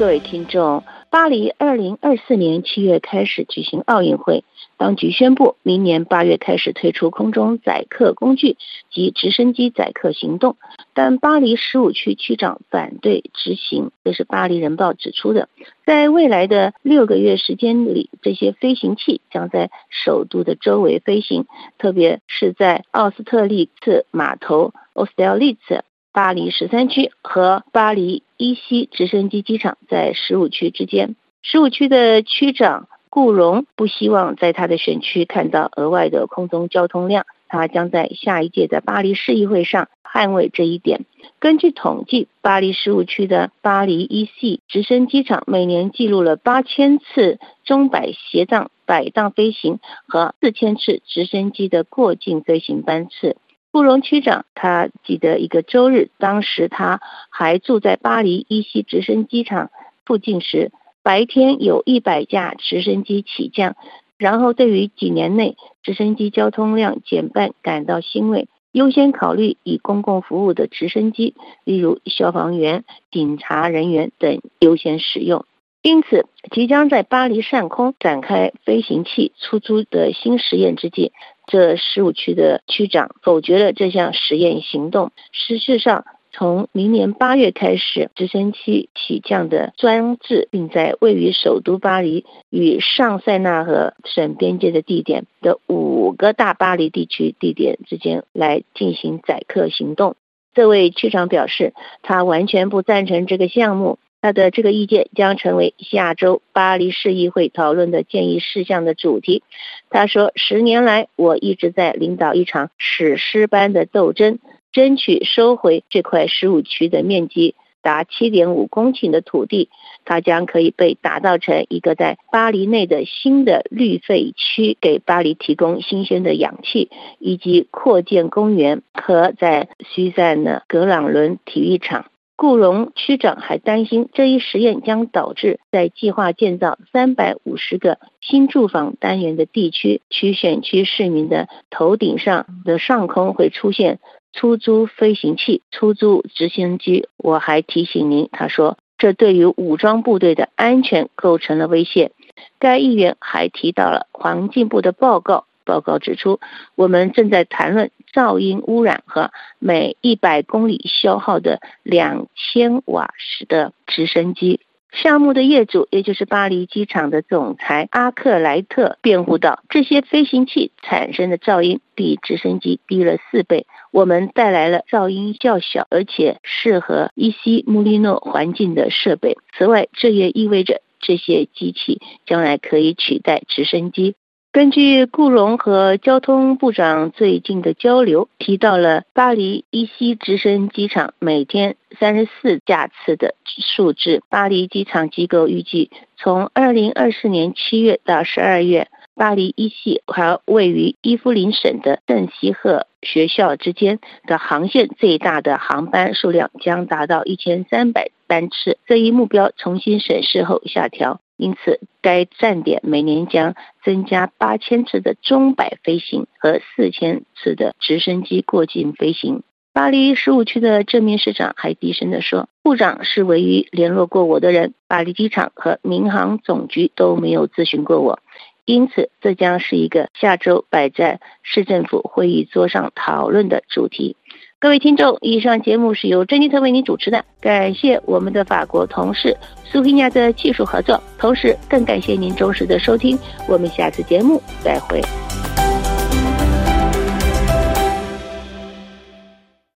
各位听众，巴黎二零二四年七月开始举行奥运会，当局宣布明年八月开始推出空中载客工具及直升机载客行动，但巴黎十五区区长反对执行。这是巴黎人报指出的。在未来的六个月时间里，这些飞行器将在首都的周围飞行，特别是在奥斯特利茨码头 （Austerlitz）。巴黎十三区和巴黎一西直升机机场在十五区之间。十五区的区长顾荣不希望在他的选区看到额外的空中交通量，他将在下一届的巴黎市议会上捍卫这一点。根据统计，巴黎十五区的巴黎一西直升机场每年记录了八千次中摆斜档摆荡飞行和四千次直升机的过境飞行班次。布容区长，他记得一个周日，当时他还住在巴黎伊西直升机场附近时，白天有一百架直升机起降，然后对于几年内直升机交通量减半感到欣慰，优先考虑以公共服务的直升机，例如消防员、警察人员等优先使用。因此，即将在巴黎上空展开飞行器出租的新实验之际，这十五区的区长否决了这项实验行动。事实上，从明年八月开始，直升机起降的装置，并在位于首都巴黎与上塞纳河省边界的地点的五个大巴黎地区地点之间来进行载客行动。这位区长表示，他完全不赞成这个项目。他的这个意见将成为下周巴黎市议会讨论的建议事项的主题。他说：“十年来，我一直在领导一场史诗般的斗争，争取收回这块十五区的面积达七点五公顷的土地。它将可以被打造成一个在巴黎内的新的绿肺区，给巴黎提供新鲜的氧气，以及扩建公园和在西塞的格朗伦体育场。”顾荣区长还担心，这一实验将导致在计划建造三百五十个新住房单元的地区区选区市民的头顶上的上空会出现出租飞行器、出租直升机。我还提醒您，他说，这对于武装部队的安全构成了威胁。该议员还提到了环境部的报告。报告指出，我们正在谈论噪音污染和每一百公里消耗的两千瓦时的直升机。项目的业主，也就是巴黎机场的总裁阿克莱特辩护道：“这些飞行器产生的噪音比直升机低了四倍。我们带来了噪音较小而且适合伊西穆利诺环境的设备。此外，这也意味着这些机器将来可以取代直升机。”根据顾荣和交通部长最近的交流，提到了巴黎伊西直升机场每天三十四架次的数字。巴黎机场机构预计，从二零二四年七月到十二月，巴黎伊西和位于伊夫林省的圣西赫学校之间的航线最大的航班数量将达到一千三百班次。这一目标重新审视后下调。因此，该站点每年将增加八千次的中摆飞行和四千次的直升机过境飞行。巴黎十五区的这名市长还低声地说：“部长是唯一联络过我的人，巴黎机场和民航总局都没有咨询过我。因此，这将是一个下周摆在市政府会议桌上讨论的主题。”各位听众，以上节目是由珍妮特为您主持的，感谢我们的法国同事苏菲亚的技术合作，同时更感谢您忠实的收听，我们下次节目再会。